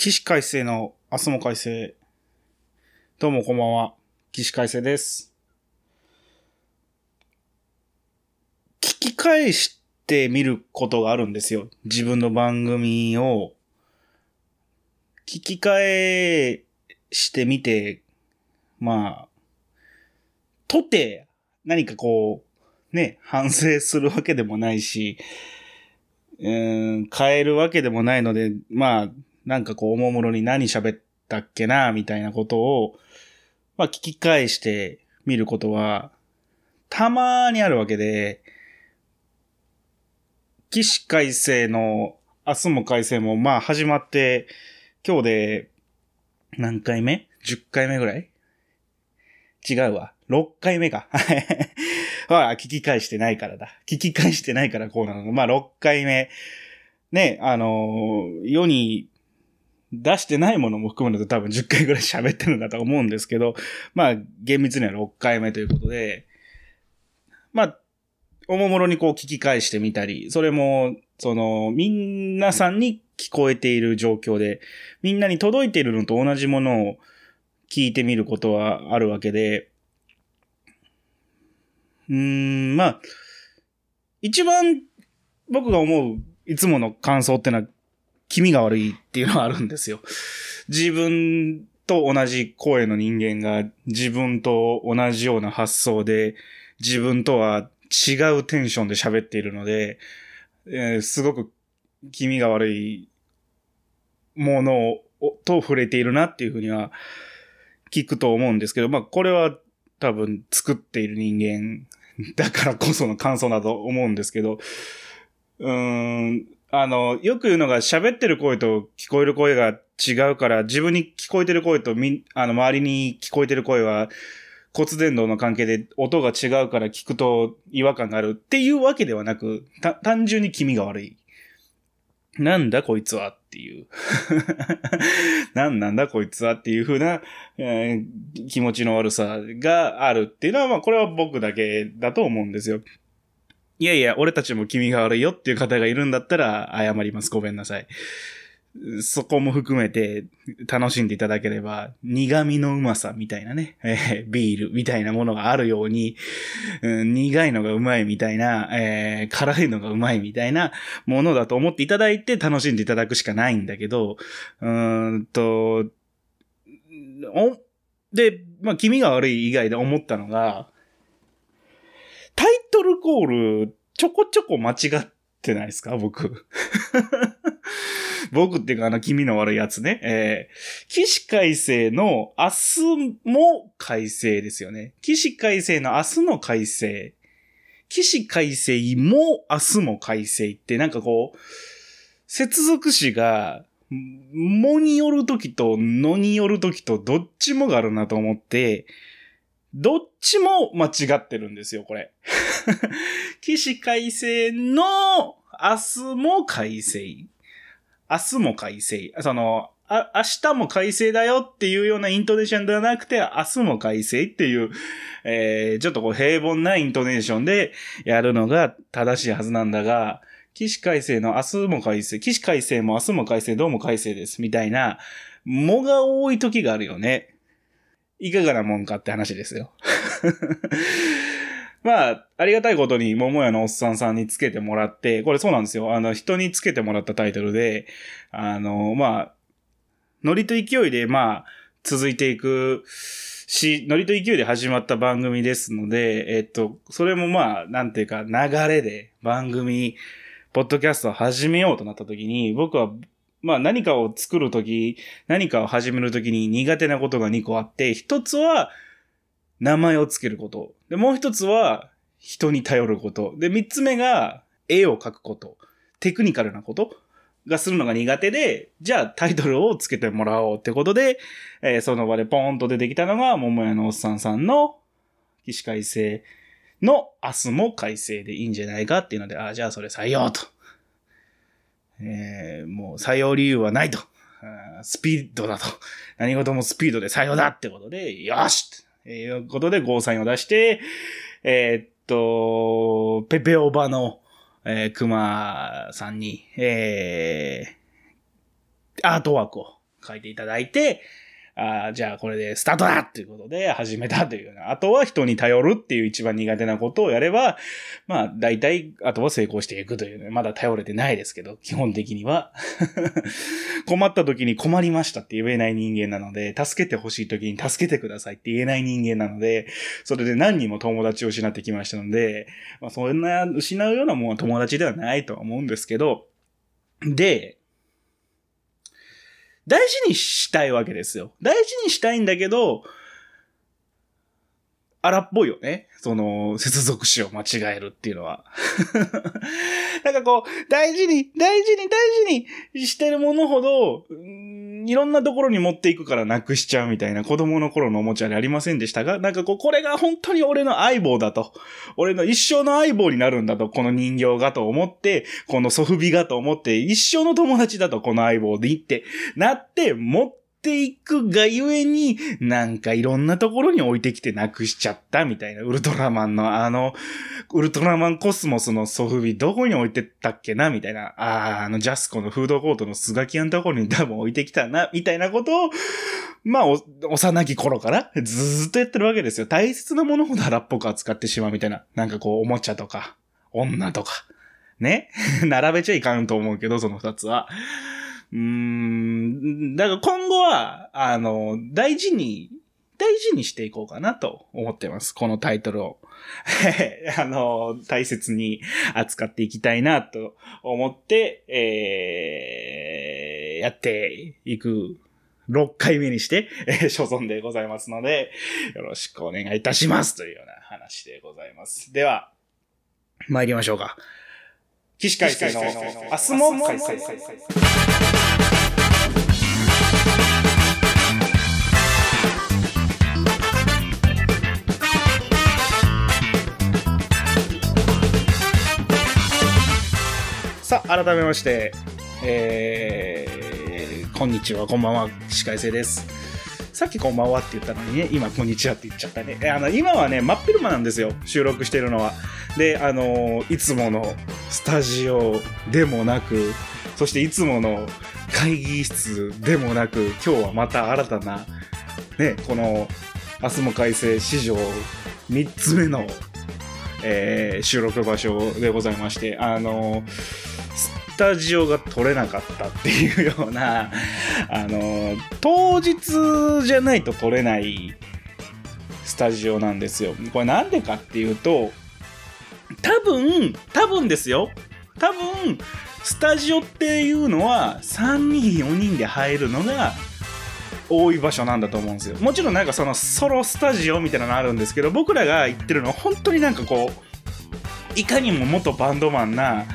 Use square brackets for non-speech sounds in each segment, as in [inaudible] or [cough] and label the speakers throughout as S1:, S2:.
S1: 起死回生の明日も快晴。どうもこんばんは。起死回生です。聞き返してみることがあるんですよ。自分の番組を聞き返してみて、まあ、とて何かこう、ね、反省するわけでもないし、うん、変えるわけでもないので、まあ、なんかこう、おもむろに何喋ったっけな、みたいなことを、まあ、聞き返してみることは、たまにあるわけで、起死回生の、明日も改正も、まあ、始まって、今日で、何回目 ?10 回目ぐらい？違うわ。6回目か。[laughs] は、聞き返してないからだ。聞き返してないからこうなの。まあ、6回目。ね、あのー世に出してないものも含めると多分10回ぐらい喋ってるんだと思うんですけど、まあ、厳密には6回目ということで、まあ、おもむろにこう聞き返してみたり、それも、その、皆さんに聞こえている状況で、みんなに届いているのと同じものを聞いてみることはあるわけで、うーん、まあ、一番僕が思ういつもの感想ってのは、気味が悪いっていうのはあるんですよ。自分と同じ声の人間が自分と同じような発想で、自分とは違うテンションで喋っているので、えーすごく気味が悪いものをと触れているなっていうふうには聞くと思うんですけど、まあこれは多分作っている人間だからこその感想だと思うんですけど、うーん、あの、よく言うのが喋ってる声と聞こえる声が違うから、自分に聞こえてる声とみ、あの、周りに聞こえてる声は骨伝導の関係で音が違うから聞くと違和感があるっていうわけではなく、単純に気味が悪い。なんだこいつはっていう。[laughs] なんなんだこいつはっていう風な、えー気持ちの悪さがあるっていうのは、まあこれは僕だけだと思うんですよ。いやいや、俺たちも気味が悪いよっていう方がいるんだったら謝ります。ごめんなさい。そこも含めて楽しんでいただければ、苦味のうまさみたいなね、えービールみたいなものがあるように、うん苦いのがうまいみたいな、えー辛いのがうまいみたいなものだと思っていただいて楽しんでいただくしかないんだけど、うーんと、お、で、まあ、気味が悪い以外で思ったのが、ルコール、ちょこちょこ間違ってないですか？僕。[laughs] 僕っていうか、あの、気味の悪いやつね。えー、起死回生の明日も改正ですよね。起死回生の明日の改正。起死回生も明日も改正ってなんかこう、接続詞が、もによるときとのによるときとどっちもがあるなと思って、どっちも間違ってるんですよ、これ。[laughs] 起死回生の明日も改正。明日も改正。その、あ、明日も改正だよっていうようなイントネーションではなくて、明日も改正っていう、えー、ちょっとこう平凡なイントネーションでやるのが正しいはずなんだが、起死回生の明日も改正、起死回生も明日も改正、どうも改正です、みたいな、もが多い時があるよね。いかがなもんかって話ですよ。[laughs] まあ、ありがたいことに、桃屋のおっさんさんにつけてもらって、これそうなんですよ。あの、人につけてもらったタイトルで、あの、まあ、ノリと勢いで、まあ、続いていくし、ノリと勢いで始まった番組ですので、えっと、それもまあ、なんていうか、流れで番組、ポッドキャストを始めようとなった時に、僕は、まあ何かを作るとき、何かを始めるときに苦手なことが2個あって、一つは名前をつけること。で、もう一つは人に頼ること。で、三つ目が絵を描くこと。テクニカルなことがするのが苦手で、じゃあタイトルをつけてもらおうってことで、えーその場でポーンと出てきたのが、桃屋のおっさんさんの起死回生の明日も改正でいいんじゃないかっていうので、ああ、じゃあそれ採用と。えーもう採用理由はないと。スピードだと。[laughs] 何事もスピードで採用だってことで、よしということでゴーサインを出して、えーっと、ペペオバの、えー、熊さんに、えー、アートワークを書いていただいて、あじゃあこれでスタートだっていうことで始めたというような。あとは人に頼るっていう一番苦手なことをやれば、まあ大体、あとは成功していくというね。まだ頼れてないですけど、基本的には。[laughs] 困った時に困りましたって言えない人間なので、助けてほしい時に助けてくださいって言えない人間なので、それで何人も友達を失ってきましたので、まあそんな失うようなもんは友達ではないとは思うんですけど、で、大事にしたいわけですよ。大事にしたいんだけど、荒っぽいよね。その、接続詞を間違えるっていうのは。[laughs] なんかこう、大事に、大事に、大事にしてるものほど、いろんなところに持っていくからなくしちゃうみたいな子供の頃のおもちゃでありませんでしたが、なんかこう、これが本当に俺の相棒だと。俺の一生の相棒になるんだと、この人形がと思って、このソフビがと思って、一生の友達だと、この相棒でいって、なって、持ってていくがゆえに、なんかいろんなところに置いてきてなくしちゃったみたいな、ウルトラマンのあの、ウルトラマンコスモスのソフビどこに置いてったっけなみたいな、ああ、あのジャスコのフードコートのスガキアのところに多分置いてきたな、みたいなことを、まあ、幼き頃からずっとやってるわけですよ。大切なものほど荒っぽく扱ってしまうみたいな。なんかこう、おもちゃとか、女とか、ね [laughs] 並べちゃいかんと思うけど、その二つは。うーん、だから今後は、あの、大事に、大事にしていこうかなと思ってます。このタイトルを。[laughs] あの、大切に扱っていきたいなと思って、えー、やっていく6回目にして、えー、所存でございますので、よろしくお願いいたしますというような話でございます。では、参りましょうか。起死回生の明日も開催。さあ、改めまして、えー、こんにちは、こんばんは、司会生です。さっきこんばんはって言ったのにね、今こんにちはって言っちゃったね。あの、今はね、真っ昼間なんですよ、収録してるのは。で、あのいつものスタジオでもなく、そしていつもの会議室でもなく、今日はまた新たな、ね、この、明日も改正史上3つ目の、えー、収録場所でございまして、あのスタジオが取れなかったっていうような、[laughs] あの当日じゃないと取れないスタジオなんですよ。これなんでかっていうと、多分、多分ですよ。多分、スタジオっていうのは3人、4人で入るのが多い場所なんだと思うんですよ。もちろんなんかそのソロスタジオみたいなのあるんですけど、僕らが言ってるのは本当になんかこう、いかにも元バンドマンな、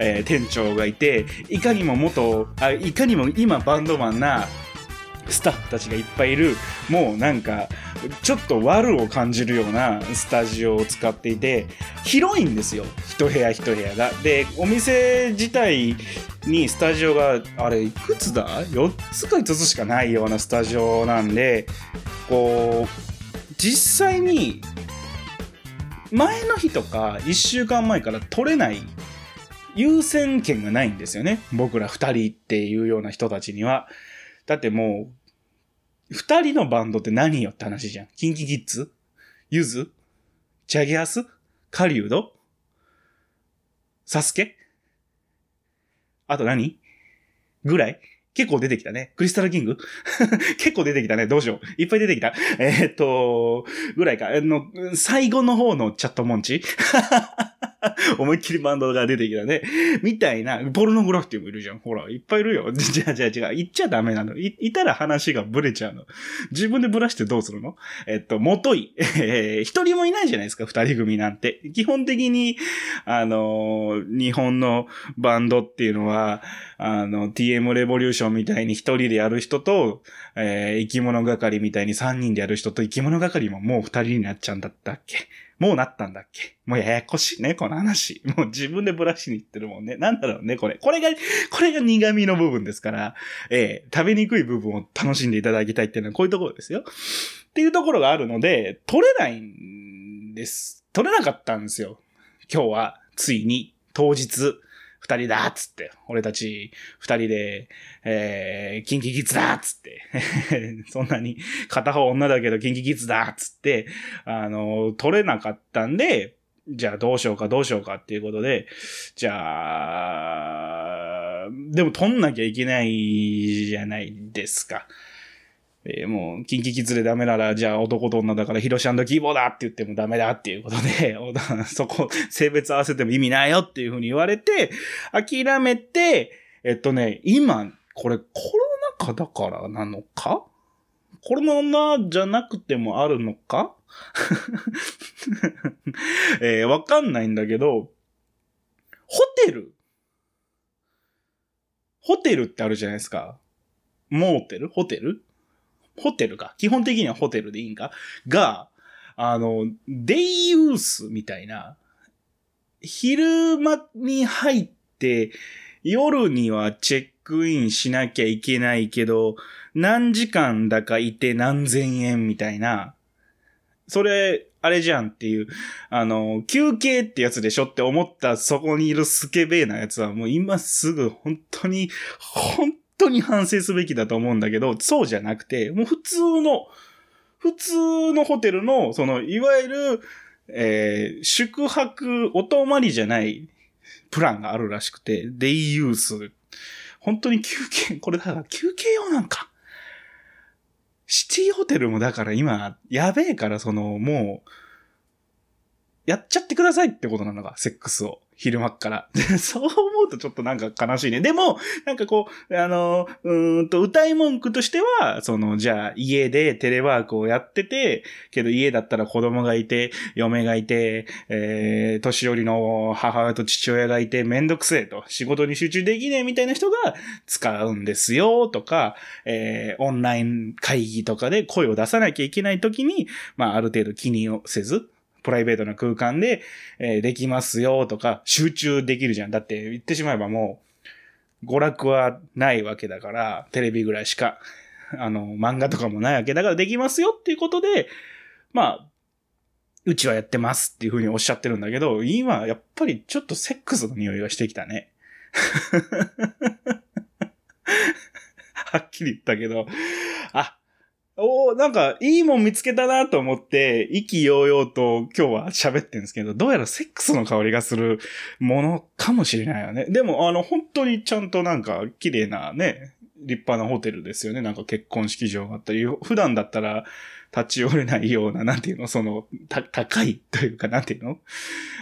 S1: えー、店長がいて、いかにも元、あ、いかにも今バンドマンなスタッフたちがいっぱいいる、もうなんか、ちょっと悪を感じるようなスタジオを使っていて、広いんですよ。一部屋一部屋が。で、お店自体にスタジオが、あれ、いくつだ ?4 つか5つしかないようなスタジオなんで、こう、実際に、前の日とか1週間前から取れない優先権がないんですよね。僕ら2人っていうような人たちには。だってもう、二人のバンドって何よって話じゃん。キンキキッズ？ユズ？チャギアス？カリウドサスケ？あと何？ぐらい？結構出てきたね。クリスタルキング？[laughs] 結構出てきたね。どうしよう。いっぱい出てきた。えー、っと、ぐらいか。あの、最後の方のチャットモンチ？[laughs] 思いっきりバンドが出てきたね。みたいな、ポルノグラフィティもいるじゃん。ほら、いっぱいいるよ。[laughs] じゃあじゃあ違う。言っちゃダメなの。い、いたら話がブレちゃうの。自分でブラしてどうするの？えっと、もとい。[laughs] えー、一人もいないじゃないですか、二人組なんて。基本的に、あのー、日本のバンドっていうのは、あの、TM レボリューションみたいに一人でやる人と、えー、生き物係みたいに三人でやる人と生き物係ももう二人になっちゃうんだったっけ？もうなったんだっけ？もうややこしいね、この話。もう自分でブラシに行ってるもんね。なんだろうね、これ。これが、これが苦味の部分ですから、えー、食べにくい部分を楽しんでいただきたいっていうのはこういうところですよ。っていうところがあるので、取れないんです。取れなかったんですよ。今日は、ついに、当日、二人だっつって、俺たち二人で、えー、キンキキッズだっつって、[laughs] そんなに片方女だけどキンキキッズだっつって、あの、取れなかったんで、じゃあどうしようかどうしようかっていうことで、じゃあ、でも取んなきゃいけないじゃないですか。えー、もう、キンキキズでダメなら、じゃあ男と女だからヒロシキーボーだって言ってもダメだっていうことで、[laughs] そこ、性別合わせても意味ないよっていうふうに言われて、諦めて、えっとね、今、これコロナ禍だからなのか？コロナじゃなくてもあるのか？[laughs] えー、わかんないんだけど、ホテル。ホテルってあるじゃないですか。モーテル？ホテル？ホテルか？基本的にはホテルでいいんか？が、あの、デイユースみたいな、昼間に入って、夜にはチェックインしなきゃいけないけど、何時間だかいて何千円みたいな、それ、あれじゃんっていう、あの、休憩ってやつでしょって思ったそこにいるスケベーなやつはもう今すぐ本当に、本当に反省すべきだと思うんだけど、そうじゃなくて、もう普通の、普通のホテルの、その、いわゆる、えー、宿泊、お泊まりじゃないプランがあるらしくて、デイユース。本当に休憩、これだから休憩用なんか。シティホテルもだから今、やべえからその、もう、やっちゃってくださいってことなのか、セックスを。昼間っから。[laughs] そう思うとちょっとなんか悲しいね。でも、なんかこう、あの、うんと、歌い文句としては、その、じゃあ、家でテレワークをやってて、けど家だったら子供がいて、嫁がいて、えー、年寄りの母親と父親がいて、めんどくせえと、仕事に集中できねえみたいな人が使うんですよ、とか、えー、オンライン会議とかで声を出さなきゃいけない時に、まあ、ある程度気にせず、プライベートな空間で、えー、できますよとか、集中できるじゃん。だって言ってしまえばもう、娯楽はないわけだから、テレビぐらいしか、あの、漫画とかもないわけだからできますよっていうことで、まあ、うちはやってますっていうふうにおっしゃってるんだけど、今、やっぱりちょっとセックスの匂いがしてきたね。[laughs] はっきり言ったけど、あ、おなんか、いいもん見つけたなと思って、意気揚々と今日は喋ってるんですけど、どうやらセックスの香りがするものかもしれないよね。でも、あの、本当にちゃんとなんか、綺麗なね、立派なホテルですよね。なんか結婚式場があったり、普段だったら立ち寄れないような、なんていうの、その、た、高いというか、なんていうの？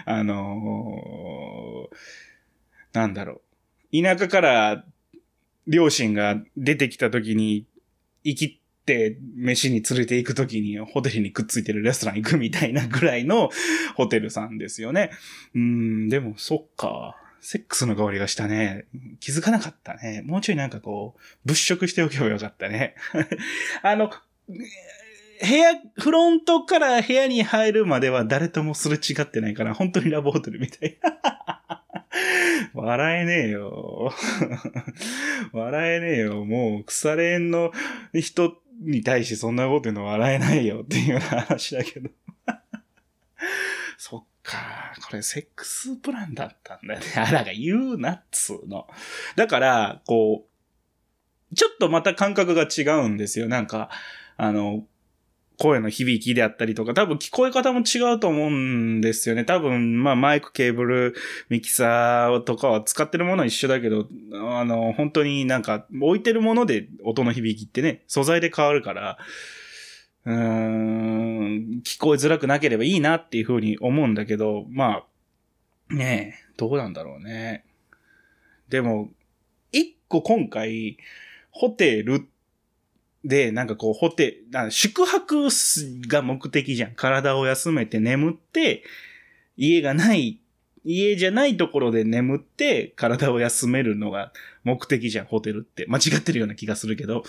S1: あのー、なんだろう。田舎から両親が出てきた時に、生きって飯に連れて行くときにホテルにくっついてるレストラン行くみたいなぐらいのホテルさんですよね。うん、でもそっか。セックスの香りがしたね。気づかなかったね。もうちょいなんかこう、物色しておけばよかったね。[laughs] あの、部屋、フロントから部屋に入るまでは誰ともすれ違ってないから、本当にラブホテルみたい。[laughs] 笑えねえよ。笑えねえよ。もう、腐れ縁の人に対してそんなこと言うの笑えないよっていう話だけど。[laughs] そっか、これセックスプランだったんだよね。[laughs] あ、らが言うなっつうの。だから、こう、ちょっとまた感覚が違うんですよ。なんか、あの、声の響きであったりとか、多分聞こえ方も違うと思うんですよね。多分、まあマイク、ケーブル、ミキサーとかは使ってるものは一緒だけど、あの、本当になんか置いてるもので音の響きってね、素材で変わるから、うーん、聞こえづらくなければいいなっていうふうに思うんだけど、まあ、ねえ、どうなんだろうね。でも、一個今回、ホテルってで、なんかこう、ホテル、宿泊が目的じゃん。体を休めて眠って、家がない、家じゃないところで眠って、体を休めるのが目的じゃん、ホテルって。間違ってるような気がするけど。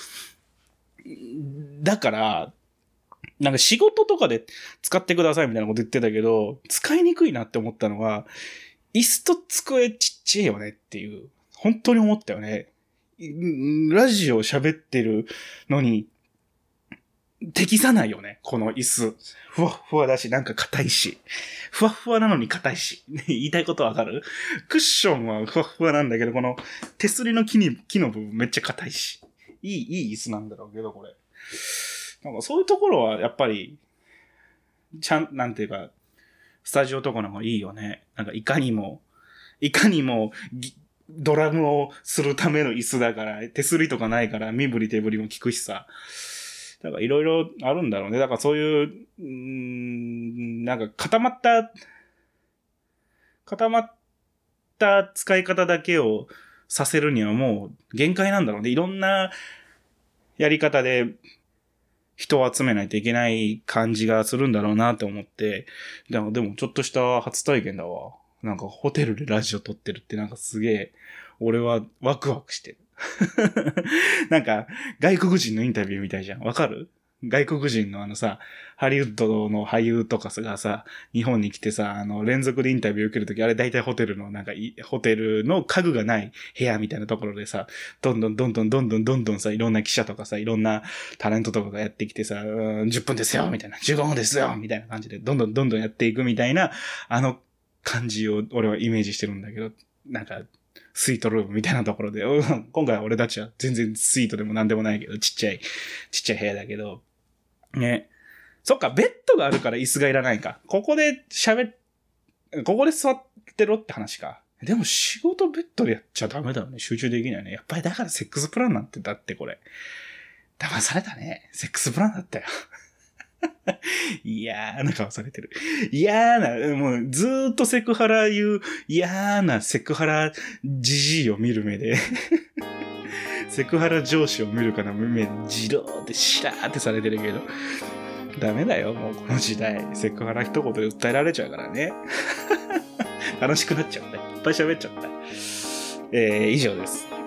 S1: だから、なんか仕事とかで使ってくださいみたいなこと言ってたけど、使いにくいなって思ったのは、椅子と机ちっちゃいよねっていう、本当に思ったよね。ラジオ喋ってるのに、適さないよね、この椅子。ふわふわだし、なんか硬いし。ふわふわなのに硬いし。言いたいことわかる？クッションはふわふわなんだけど、この手すりの木に、木の部分めっちゃ硬いし。いい、いい椅子なんだろうけど、これ。なんかそういうところはやっぱり、ちゃん、なんていうか、スタジオとかの方がいいよね。なんかいかにも、いかにも、ドラムをするための椅子だから、手すりとかないから身振り手振りも効くしさ。だからいろいろあるんだろうね。だからそういう、うん、なんか固まった、固まった使い方だけをさせるにはもう限界なんだろうね。いろんなやり方で人を集めないといけない感じがするんだろうなって思って、でもでもちょっとした初体験だわ。なんかホテルでラジオ撮ってるってなんかすげえ、俺はワクワクしてる。[laughs] なんか、外国人のインタビューみたいじゃん。わかる？外国人のあのさ、ハリウッドの俳優とかがさ、日本に来てさ、あの、連続でインタビュー受けるとき、あれ大体ホテルの、なんか、ホテルの家具がない部屋みたいなところでさ、どんどんどんどんどんどんどんどんさ、いろんな記者とかさ、いろんなタレントとかがやってきてさ、10分ですよみたいな、15分ですよみたいな感じで、どんどんどんどんやっていくみたいな、あの感じを俺はイメージしてるんだけど、なんか、スイートルームみたいなところで、[laughs] 今回は俺たちは全然スイートでも何でもないけど、ちっちゃい、ちっちゃい部屋だけど、ね。そっか、ベッドがあるから椅子がいらないか。ここで喋っ、ここで座ってろって話か。でも仕事ベッドでやっちゃダメだよね。集中できないね。やっぱりだからセックスプランなんてだってこれ。騙されたね。セックスプランだったよ。嫌な顔されてる。嫌な、もうずーっとセクハラ言う嫌なセクハラじじいを見る目で [laughs] セクハラ上司を見るから目でじろーってしらーってされてるけど、ダメだよ、もうこの時代。セクハラ一言で訴えられちゃうからね。[laughs] 楽しくなっちゃうね。いっぱい喋っちゃった。えー、以上です。